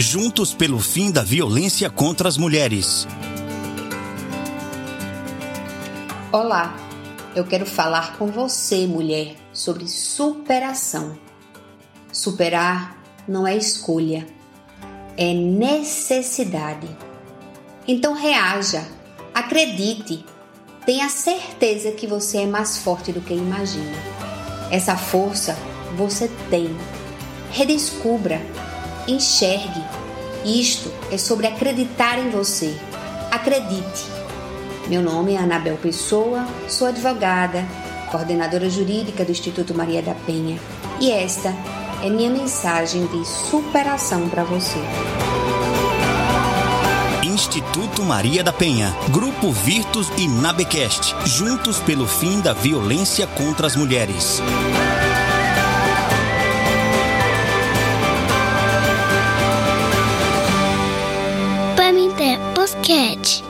Juntos pelo fim da violência contra as mulheres. Olá, eu quero falar com você, mulher, sobre superação. Superar não é escolha, é necessidade. Então reaja, acredite, tenha certeza que você é mais forte do que imagina. Essa força você tem. Redescubra, enxergue. Isto é sobre acreditar em você. Acredite. Meu nome é Anabel Pessoa, sou advogada, coordenadora jurídica do Instituto Maria da Penha, e esta é minha mensagem de superação para você. Instituto Maria da Penha, Grupo Virtus e Nabecast, juntos pelo fim da violência contra as mulheres. Programa em Tempos Cat.